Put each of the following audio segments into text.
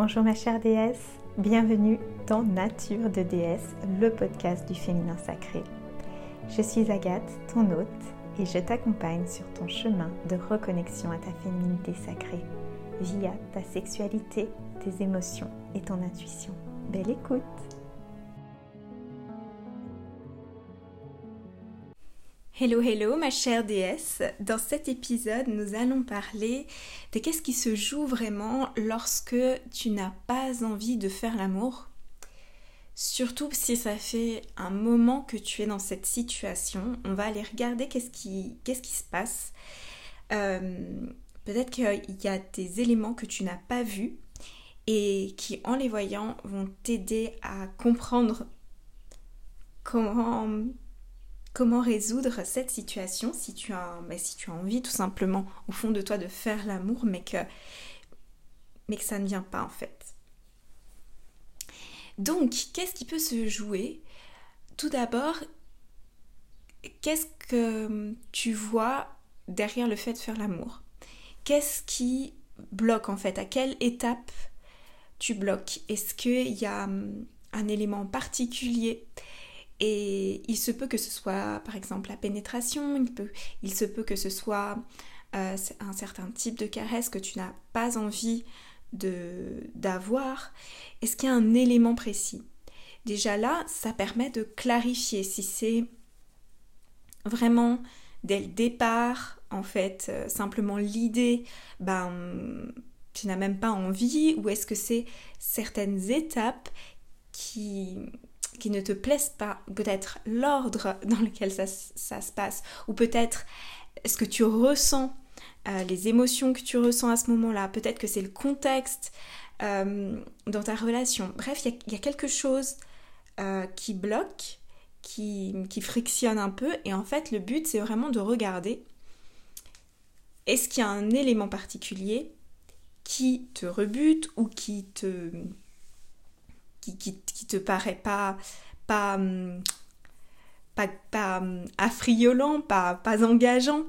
Bonjour ma chère déesse, bienvenue dans Nature de déesse, le podcast du féminin sacré. Je suis Agathe, ton hôte, et je t'accompagne sur ton chemin de reconnexion à ta féminité sacrée via ta sexualité, tes émotions et ton intuition. Belle écoute Hello, hello, ma chère déesse. Dans cet épisode, nous allons parler de qu'est-ce qui se joue vraiment lorsque tu n'as pas envie de faire l'amour. Surtout si ça fait un moment que tu es dans cette situation, on va aller regarder qu'est-ce qui, se passe. Euh, peut-être qu'il y a des éléments que tu n'as pas vus et qui, en les voyant, vont t'aider à comprendre comment comment résoudre cette situation si tu as, mais si tu as envie tout simplement au fond de toi de faire l'amour mais que, mais que ça ne vient pas en fait. Donc, qu'est-ce qui peut se jouer? Tout d'abord, qu'est-ce que tu vois derrière le fait de faire l'amour? Qu'est-ce qui bloque en fait? À quelle étape tu bloques? Est-ce qu'il y a hum, un élément particulier et il se peut que ce soit par exemple la pénétration, il, se peut que ce soit euh, un certain type de caresse que tu n'as pas envie d'avoir. Est-ce qu'il y a un élément précis? Déjà là, ça permet de clarifier si c'est vraiment dès le départ, en fait, euh, simplement l'idée, ben, tu n'as même pas envie, ou est-ce que c'est certaines étapes qui, qui ne te plaisent pas, peut-être l'ordre dans lequel ça, se passe, ou peut-être ce que tu ressens, euh, les émotions que tu ressens à ce moment-là, peut-être que c'est le contexte euh, dans ta relation. Bref, il y, a quelque chose euh, qui bloque, qui, qui frictionne un peu, et en fait le but c'est vraiment de regarder est-ce qu'il y a un élément particulier qui te rebute ou qui te qui, te paraît pas, pas, hum, pas, pas hum, affriolant, pas, pas engageant.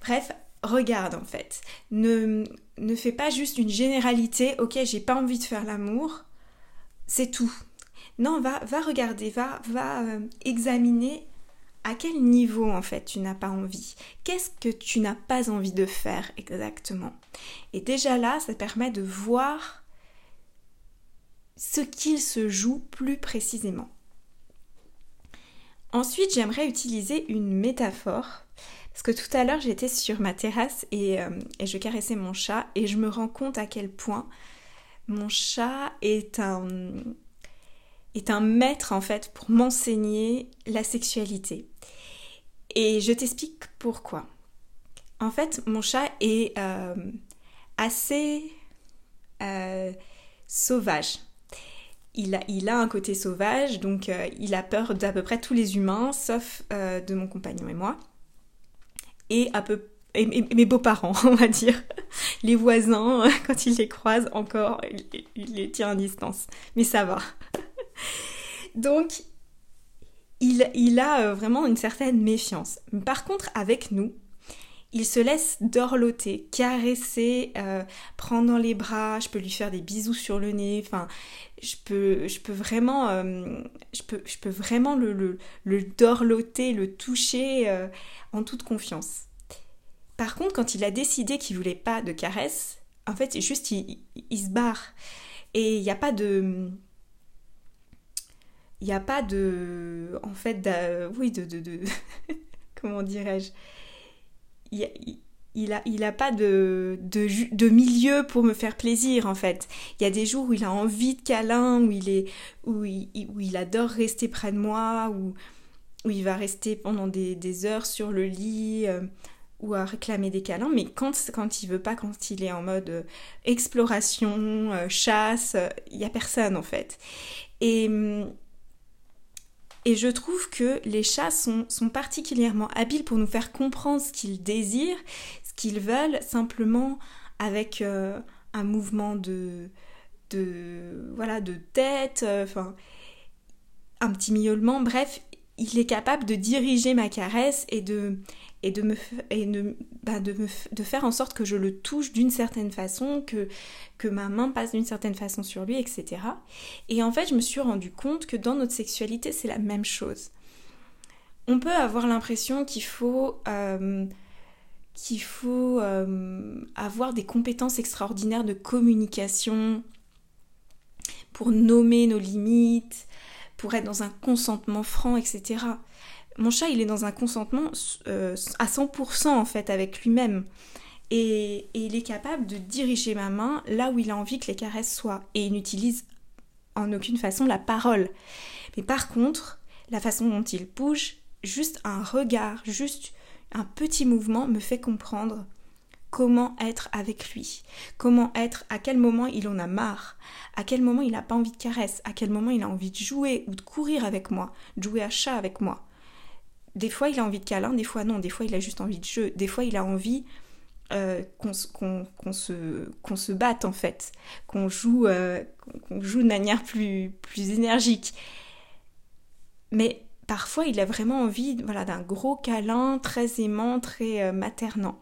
Bref, regarde en fait. Ne, ne fais pas juste une généralité, ok, j'ai pas envie de faire l'amour, c'est tout. Non, va, va regarder, va, va euh, examiner à quel niveau en fait tu n'as pas envie. Qu'est-ce que tu n'as pas envie de faire exactement? Et déjà là, ça permet de voir ce qu'il se joue plus précisément. Ensuite, j'aimerais utiliser une métaphore. Parce que tout à l'heure, j'étais sur ma terrasse et, euh, je caressais mon chat et je me rends compte à quel point mon chat est un, est un maître en fait pour m'enseigner la sexualité. Et je t'explique pourquoi. En fait, mon chat est euh, assez euh, sauvage il a, il a un côté sauvage, donc euh, il a peur d'à peu près tous les humains, sauf euh, de mon compagnon et moi. Et, à peu, et, mes beaux-parents, on va dire. Les voisins, quand il les croise encore, il, les tient à distance. Mais ça va. donc, il, il a euh, vraiment une certaine méfiance. Par contre, avec nous, il se laisse dorloter, caresser, euh, prendre dans les bras, je peux lui faire des bisous sur le nez, enfin, je peux, vraiment, le, dorloter, le toucher euh, en toute confiance. Par contre, quand il a décidé qu'il voulait pas de caresses, en fait, juste, il, se barre. Et il n'y a pas de... Il n'y a pas de... En fait, oui, de, de comment dirais-je? Il, a, il a pas de, de, milieu pour me faire plaisir en fait. Il y a des jours où il a envie de câlin, où il, est, où où il adore rester près de moi, où, où il va rester pendant des, heures sur le lit euh, ou à réclamer des câlins. Mais quand, quand il veut pas, quand il est en mode euh, exploration, euh, chasse, il y a personne en fait. Et hum, et je trouve que les chats sont, particulièrement habiles pour nous faire comprendre ce qu'ils désirent, ce qu'ils veulent, simplement avec euh, un mouvement de, de, voilà, de tête, euh, un petit miaulement, bref, il est capable de diriger ma caresse et de et de me et de, bah, de, me, de faire en sorte que je le touche d'une certaine façon, que, que ma main passe d'une certaine façon sur lui, etc. Et en fait, je me suis rendu compte que dans notre sexualité, c'est la même chose. On peut avoir l'impression qu'il faut euh, qu'il faut euh, avoir des compétences extraordinaires de communication pour nommer nos limites, pour être dans un consentement franc, etc. Mon chat, il est dans un consentement euh, à 100% en fait avec lui-même. Et, il est capable de diriger ma main là où il a envie que les caresses soient. Et il n'utilise en aucune façon la parole. Mais par contre, la façon dont il bouge, juste un regard, juste un petit mouvement me fait comprendre comment être avec lui, comment être, à quel moment il en a marre, à quel moment il n'a pas envie de caresse, à quel moment il a envie de jouer ou de courir avec moi, de jouer à chat avec moi. Des fois il a envie de câlin, des fois non, des fois il a juste envie de jeu, des fois il a envie euh, qu'on se, se batte en fait, qu'on joue, euh, qu'on joue de manière plus, plus énergique. Mais parfois il a vraiment envie voilà, d'un gros câlin très aimant, très euh, maternant.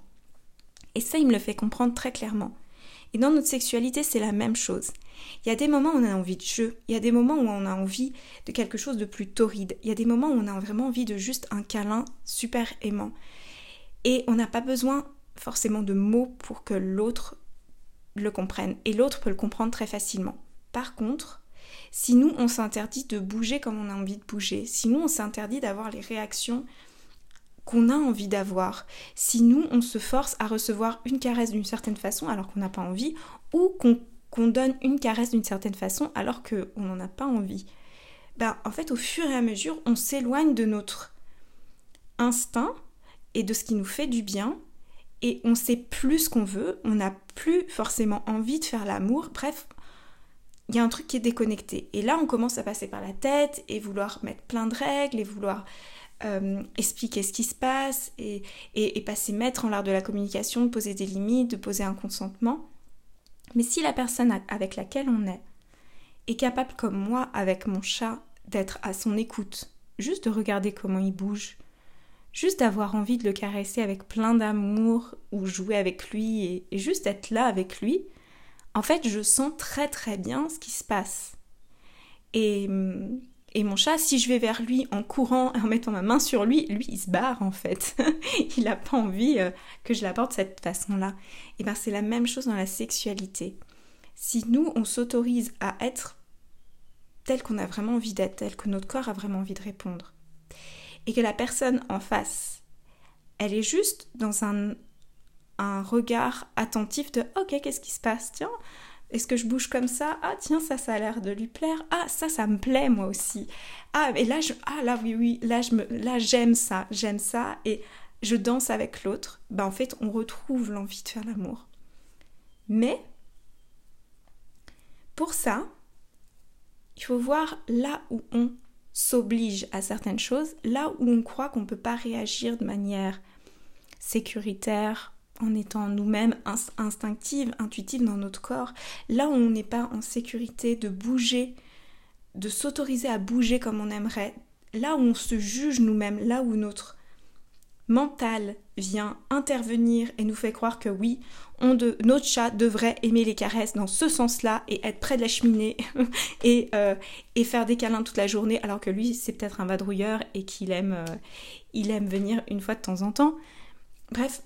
Et ça, il me le fait comprendre très clairement. Et dans notre sexualité, c'est la même chose. Il y a des moments où on a envie de jeu, il y a des moments où on a envie de quelque chose de plus torride, il y a des moments où on a vraiment envie de juste un câlin super aimant. Et on n'a pas besoin forcément de mots pour que l'autre le comprenne. Et l'autre peut le comprendre très facilement. Par contre, si nous, on s'interdit de bouger comme on a envie de bouger, si nous, on s'interdit d'avoir les réactions qu'on a envie d'avoir. Si nous, on se force à recevoir une caresse d'une certaine façon alors qu'on n'a pas envie, ou qu'on donne une caresse d'une certaine façon alors qu'on n'en a pas envie, ben, en fait, au fur et à mesure, on s'éloigne de notre instinct et de ce qui nous fait du bien, et on sait plus ce qu'on veut, on n'a plus forcément envie de faire l'amour, bref, il y a un truc qui est déconnecté. Et là, on commence à passer par la tête et vouloir mettre plein de règles et vouloir euh, expliquer ce qui se passe et, passer maître en l'art de la communication, de poser des limites, de poser un consentement. Mais si la personne avec laquelle on est est capable, comme moi avec mon chat, d'être à son écoute, juste de regarder comment il bouge, juste d'avoir envie de le caresser avec plein d'amour ou jouer avec lui et, et juste être là avec lui, en fait, je sens très très bien ce qui se passe. Et hum, et mon chat, si je vais vers lui en courant et en mettant ma main sur lui, lui il se barre en fait. il n'a pas envie euh, que je l'apporte de cette façon-là. Et bien c'est la même chose dans la sexualité. Si nous on s'autorise à être tel qu'on a vraiment envie d'être, tel que notre corps a vraiment envie de répondre, et que la personne en face, elle est juste dans un, un regard attentif de ok qu'est-ce qui se passe? Tiens, est-ce que je bouge comme ça? Ah tiens, ça, ça a l'air de lui plaire. Ah, ça, ça me plaît moi aussi. Ah, et là, je, ah là, oui, oui, là, je me, là, j'aime ça, j'aime ça, et je danse avec l'autre. Ben en fait, on retrouve l'envie de faire l'amour. Mais pour ça, il faut voir là où on s'oblige à certaines choses, là où on croit qu'on ne peut pas réagir de manière sécuritaire, en étant nous-mêmes instinctives, intuitives dans notre corps, là où on n'est pas en sécurité de bouger, de s'autoriser à bouger comme on aimerait, là où on se juge nous-mêmes, là où notre mental vient intervenir et nous fait croire que oui, notre chat devrait aimer les caresses dans ce sens-là et être près de la cheminée et, euh, et, faire des câlins toute la journée alors que lui c'est peut-être un vadrouilleur et qu'il aime, euh, il aime venir une fois de temps en temps. Bref,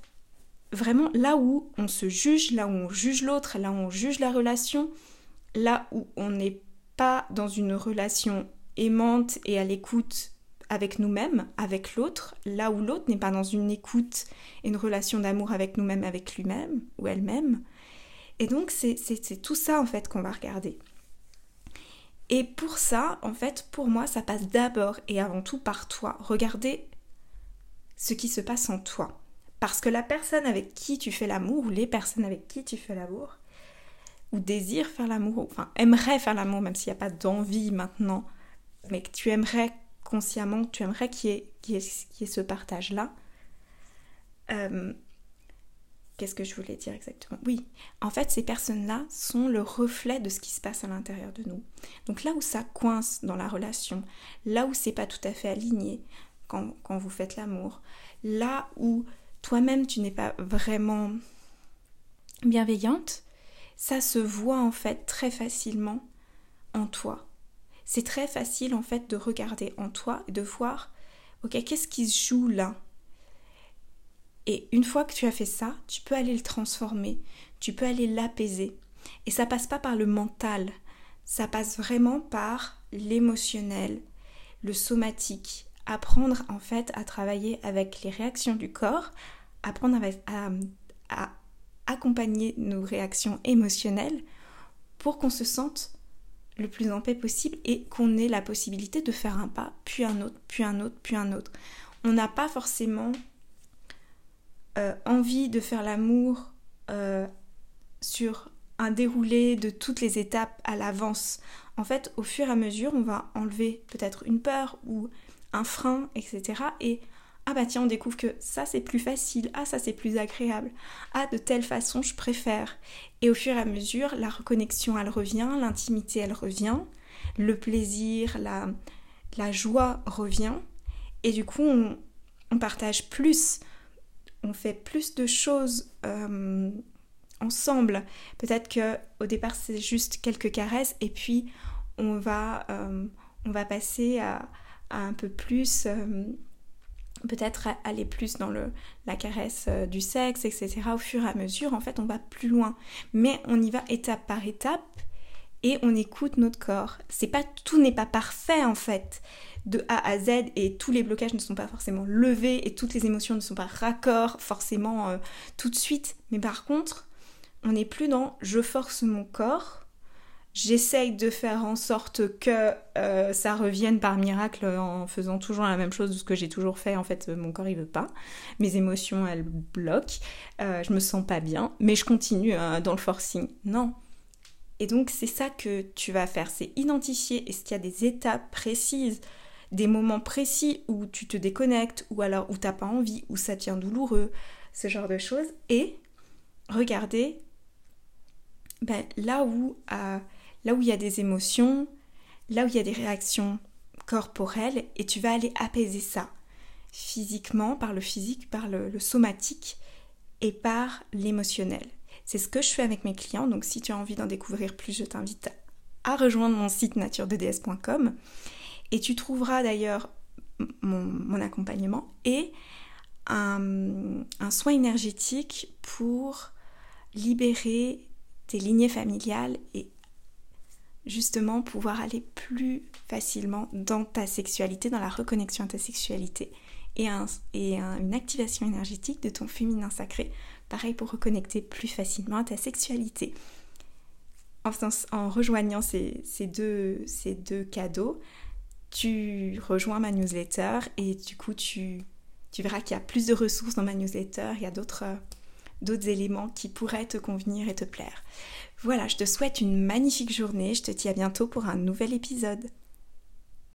vraiment là où on se juge, là où on juge l'autre, là où on juge la relation, là où on n'est pas dans une relation aimante et à l'écoute avec nous-mêmes, avec l'autre, là où l'autre n'est pas dans une écoute et une relation d'amour avec nous-mêmes, avec lui-même ou elle-même. Et donc c'est tout ça en fait qu'on va regarder. Et pour ça, en fait, pour moi, ça passe d'abord et avant tout par toi. Regardez ce qui se passe en toi. Parce que la personne avec qui tu fais l'amour, ou les personnes avec qui tu fais l'amour, ou désirent faire l'amour, enfin aimerait faire l'amour, même s'il n'y a pas d'envie maintenant, mais que tu aimerais consciemment, tu aimerais qu'il y, ait, ce partage-là. Euh, qu'est-ce que je voulais dire exactement? Oui, en fait, ces personnes-là sont le reflet de ce qui se passe à l'intérieur de nous. Donc là où ça coince dans la relation, là où c'est pas tout à fait aligné, quand, quand vous faites l'amour. Là où toi-même tu n'es pas vraiment bienveillante, ça se voit en fait très facilement en toi. C'est très facile en fait de regarder en toi et de voir, ok, qu'est-ce qui se joue là? Et une fois que tu as fait ça, tu peux aller le transformer, tu peux aller l'apaiser. Et ça passe pas par le mental, ça passe vraiment par l'émotionnel, le somatique. Apprendre en fait à travailler avec les réactions du corps, apprendre à, accompagner nos réactions émotionnelles pour qu'on se sente le plus en paix possible et qu'on ait la possibilité de faire un pas, puis un autre, puis un autre, puis un autre. On n'a pas forcément euh, envie de faire l'amour euh, sur un déroulé de toutes les étapes à l'avance. En fait, au fur et à mesure, on va enlever peut-être une peur ou un frein, etc. Et ah bah tiens, on découvre que ça c'est plus facile, ah ça c'est plus agréable, ah de telle façon je préfère. Et au fur et à mesure, la reconnexion elle revient, l'intimité elle revient, le plaisir, la, la joie revient. Et du coup, on, partage plus, on fait plus de choses euh, ensemble. Peut-être que au départ c'est juste quelques caresses et puis on va, euh, on va passer à, un peu plus, euh, peut-être aller plus dans le, la caresse euh, du sexe, etc. Au fur et à mesure, en fait, on va plus loin. Mais on y va étape par étape et on écoute notre corps. C'est pas tout n'est pas parfait en fait de A à Z et tous les blocages ne sont pas forcément levés et toutes les émotions ne sont pas raccords forcément tout de suite. Mais par contre, on n'est plus dans je force mon corps, j'essaye de faire en sorte que euh, ça revienne par miracle en faisant toujours la même chose de ce que j'ai toujours fait. En fait, mon corps il veut pas, mes émotions elles bloquent, euh, je me sens pas bien, mais je continue euh, dans le forcing. Non. Et donc c'est ça que tu vas faire, c'est identifier est-ce qu'il y a des étapes précises, des moments précis où tu te déconnectes, ou alors où t'as pas envie, où ça devient douloureux, ce genre de choses, et regarder ben, là, où, là où il y a des émotions, là où il y a des réactions corporelles, et tu vas aller apaiser ça physiquement, par le physique, par le, somatique et par l'émotionnel. C'est ce que je fais avec mes clients, donc si tu as envie d'en découvrir plus, je t'invite à rejoindre mon site naturededs.com et tu trouveras d'ailleurs mon, accompagnement et un, un soin énergétique pour libérer tes lignées familiales et justement pouvoir aller plus facilement dans ta sexualité, dans la reconnexion à ta sexualité et, une activation énergétique de ton féminin sacré. Pareil pour reconnecter plus facilement à ta sexualité. En, rejoignant ces, deux, cadeaux, tu rejoins ma newsletter et du coup tu, verras qu'il y a plus de ressources dans ma newsletter, il y a d'autres d'autres éléments qui pourraient te convenir et te plaire. Voilà, je te souhaite une magnifique journée, je te dis à bientôt pour un nouvel épisode.